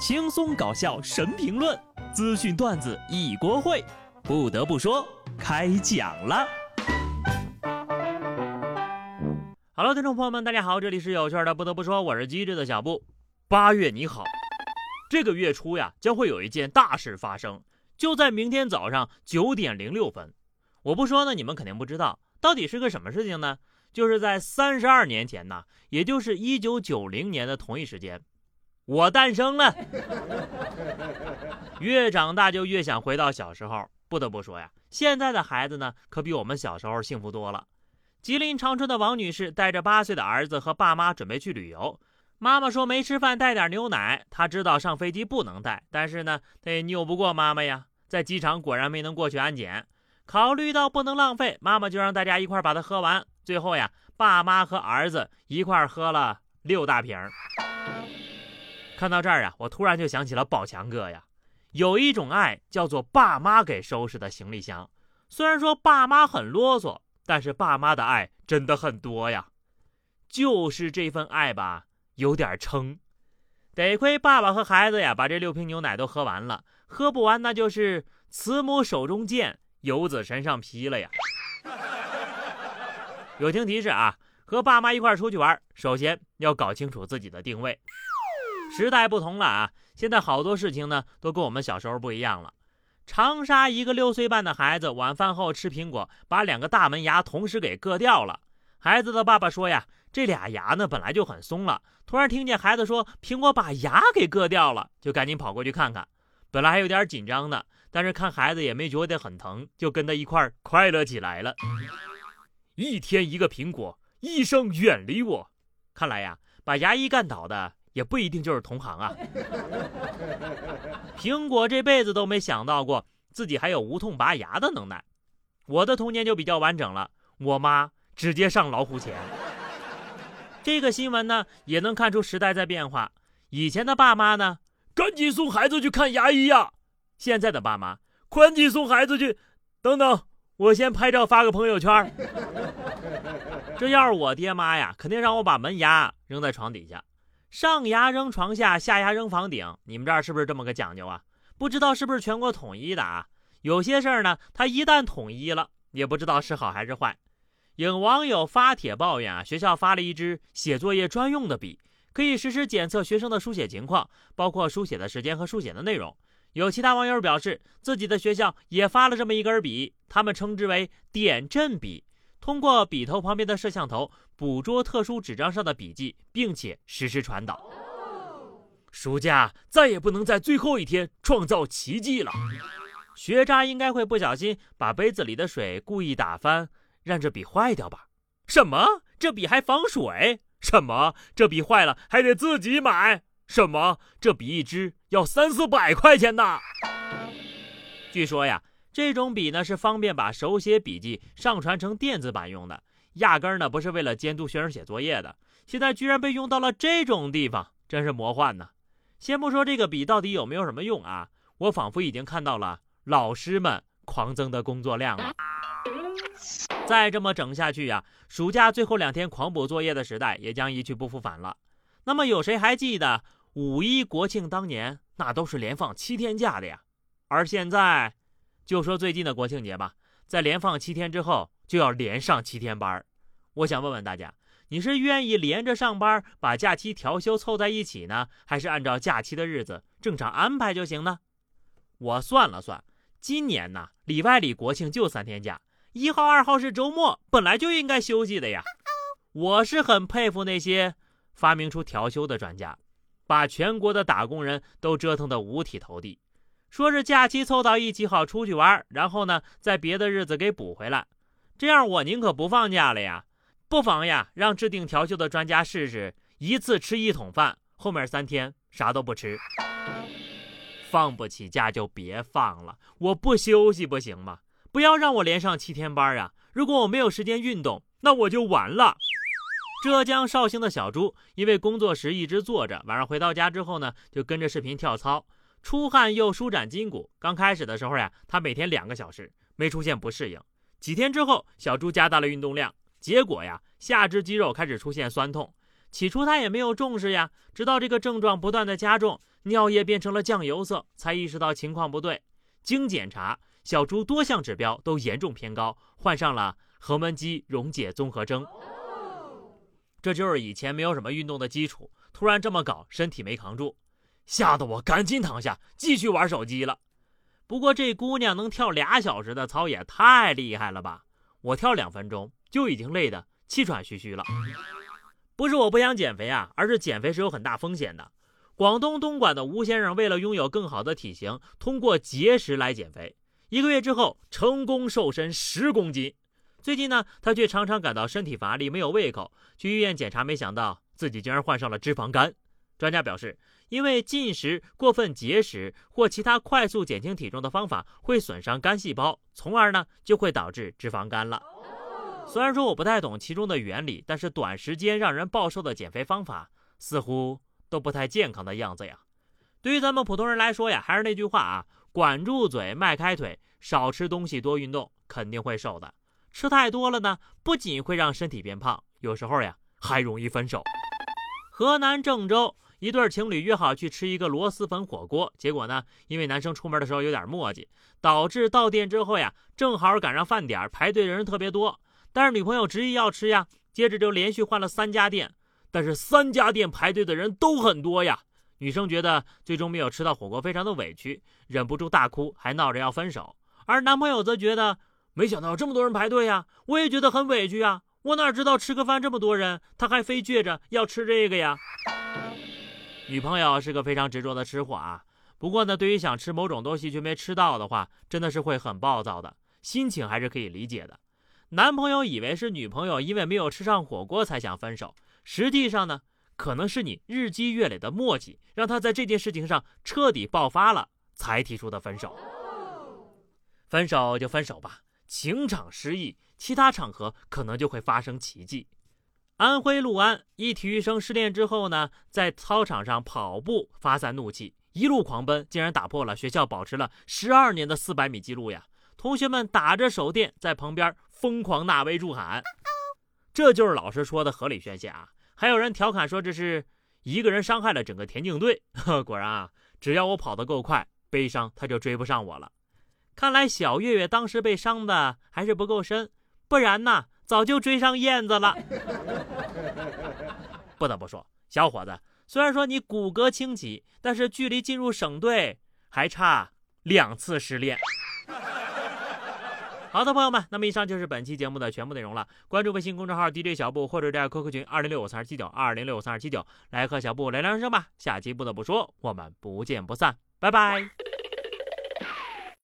轻松搞笑神评论，资讯段子一锅烩。不得不说，开讲了。Hello，听众朋友们，大家好，这里是有趣的。不得不说，我是机智的小布。八月你好，这个月初呀，将会有一件大事发生，就在明天早上九点零六分。我不说呢，你们肯定不知道，到底是个什么事情呢？就是在三十二年前呢，也就是一九九零年的同一时间。我诞生了，越长大就越想回到小时候。不得不说呀，现在的孩子呢，可比我们小时候幸福多了。吉林长春的王女士带着八岁的儿子和爸妈准备去旅游，妈妈说没吃饭，带点牛奶。她知道上飞机不能带，但是呢，她也拗不过妈妈呀。在机场果然没能过去安检，考虑到不能浪费，妈妈就让大家一块把它喝完。最后呀，爸妈和儿子一块喝了六大瓶。看到这儿啊，我突然就想起了宝强哥呀。有一种爱叫做爸妈给收拾的行李箱。虽然说爸妈很啰嗦，但是爸妈的爱真的很多呀。就是这份爱吧，有点撑。得亏爸爸和孩子呀，把这六瓶牛奶都喝完了。喝不完那就是慈母手中剑，游子身上披了呀。友情提示啊，和爸妈一块出去玩，首先要搞清楚自己的定位。时代不同了啊！现在好多事情呢，都跟我们小时候不一样了。长沙一个六岁半的孩子晚饭后吃苹果，把两个大门牙同时给硌掉了。孩子的爸爸说呀，这俩牙呢本来就很松了，突然听见孩子说苹果把牙给硌掉了，就赶紧跑过去看看。本来还有点紧张的，但是看孩子也没觉得很疼，就跟他一块快乐起来了。一天一个苹果，医生远离我。看来呀，把牙医干倒的。也不一定就是同行啊。苹果这辈子都没想到过自己还有无痛拔牙的能耐。我的童年就比较完整了，我妈直接上老虎钳。这个新闻呢，也能看出时代在变化。以前的爸妈呢，赶紧送孩子去看牙医呀。现在的爸妈，赶紧送孩子去。等等，我先拍照发个朋友圈。这要是我爹妈呀，肯定让我把门牙扔在床底下。上牙扔床下，下牙扔房顶，你们这儿是不是这么个讲究啊？不知道是不是全国统一的啊？有些事儿呢，它一旦统一了，也不知道是好还是坏。有网友发帖抱怨啊，学校发了一支写作业专用的笔，可以实时检测学生的书写情况，包括书写的时间和书写的内容。有其他网友表示，自己的学校也发了这么一根笔，他们称之为点阵笔。通过笔头旁边的摄像头捕捉特殊纸张上的笔记，并且实时传导。暑假再也不能在最后一天创造奇迹了。学渣应该会不小心把杯子里的水故意打翻，让这笔坏掉吧？什么？这笔还防水？什么？这笔坏了还得自己买？什么？这笔一支要三四百块钱呢？据说呀。这种笔呢是方便把手写笔记上传成电子版用的，压根儿呢不是为了监督学生写作业的。现在居然被用到了这种地方，真是魔幻呢！先不说这个笔到底有没有什么用啊，我仿佛已经看到了老师们狂增的工作量了。再这么整下去呀，暑假最后两天狂补作业的时代也将一去不复返了。那么有谁还记得五一国庆当年那都是连放七天假的呀？而现在。就说最近的国庆节吧，在连放七天之后，就要连上七天班我想问问大家，你是愿意连着上班，把假期调休凑在一起呢，还是按照假期的日子正常安排就行呢？我算了算，今年呢，里外里国庆就三天假，一号、二号是周末，本来就应该休息的呀。我是很佩服那些发明出调休的专家，把全国的打工人都折腾得五体投地。说是假期凑到一起好出去玩，然后呢，在别的日子给补回来。这样我宁可不放假了呀。不妨呀，让制定调休的专家试试，一次吃一桶饭，后面三天啥都不吃。放不起假就别放了，我不休息不行吗？不要让我连上七天班啊！如果我没有时间运动，那我就完了。浙江绍兴的小朱因为工作时一直坐着，晚上回到家之后呢，就跟着视频跳操。出汗又舒展筋骨。刚开始的时候呀，他每天两个小时，没出现不适应。几天之后，小猪加大了运动量，结果呀，下肢肌肉开始出现酸痛。起初他也没有重视呀，直到这个症状不断的加重，尿液变成了酱油色，才意识到情况不对。经检查，小猪多项指标都严重偏高，患上了横纹肌溶解综合征。这就是以前没有什么运动的基础，突然这么搞，身体没扛住，吓得我赶紧躺下继续玩手机了。不过这姑娘能跳俩小时的操也太厉害了吧！我跳两分钟就已经累得气喘吁吁了。不是我不想减肥啊，而是减肥是有很大风险的。广东东莞的吴先生为了拥有更好的体型，通过节食来减肥，一个月之后成功瘦身十公斤。最近呢，他却常常感到身体乏力，没有胃口。去医院检查，没想到自己竟然患上了脂肪肝。专家表示，因为进食、过分节食或其他快速减轻体重的方法会损伤肝细胞，从而呢就会导致脂肪肝了。虽然说我不太懂其中的原理，但是短时间让人暴瘦的减肥方法似乎都不太健康的样子呀。对于咱们普通人来说呀，还是那句话啊，管住嘴，迈开腿，少吃东西，多运动，肯定会瘦的。吃太多了呢，不仅会让身体变胖，有时候呀还容易分手。河南郑州一对情侣约好去吃一个螺蛳粉火锅，结果呢，因为男生出门的时候有点磨叽，导致到店之后呀，正好赶上饭点，排队的人特别多。但是女朋友执意要吃呀，接着就连续换了三家店，但是三家店排队的人都很多呀。女生觉得最终没有吃到火锅，非常的委屈，忍不住大哭，还闹着要分手。而男朋友则觉得。没想到这么多人排队呀，我也觉得很委屈呀！我哪知道吃个饭这么多人，他还非倔着要吃这个呀。女朋友是个非常执着的吃货啊，不过呢，对于想吃某种东西却没吃到的话，真的是会很暴躁的，心情还是可以理解的。男朋友以为是女朋友因为没有吃上火锅才想分手，实际上呢，可能是你日积月累的默契，让他在这件事情上彻底爆发了，才提出的分手。分手就分手吧。情场失意，其他场合可能就会发生奇迹。安徽六安一体育生失恋之后呢，在操场上跑步发散怒气，一路狂奔，竟然打破了学校保持了十二年的四百米记录呀！同学们打着手电在旁边疯狂呐威助喊，这就是老师说的合理宣泄啊！还有人调侃说这是一个人伤害了整个田径队。果然啊，只要我跑得够快，悲伤他就追不上我了。看来小月月当时被伤的还是不够深，不然呢，早就追上燕子了。不得不说，小伙子，虽然说你骨骼清奇，但是距离进入省队还差两次失恋。好的，朋友们，那么以上就是本期节目的全部内容了。关注微信公众号 DJ 小布，或者在 QQ 群二零六五三二七九二零六五三二七九，来和小布聊聊人生吧。下期不得不说，我们不见不散，拜拜。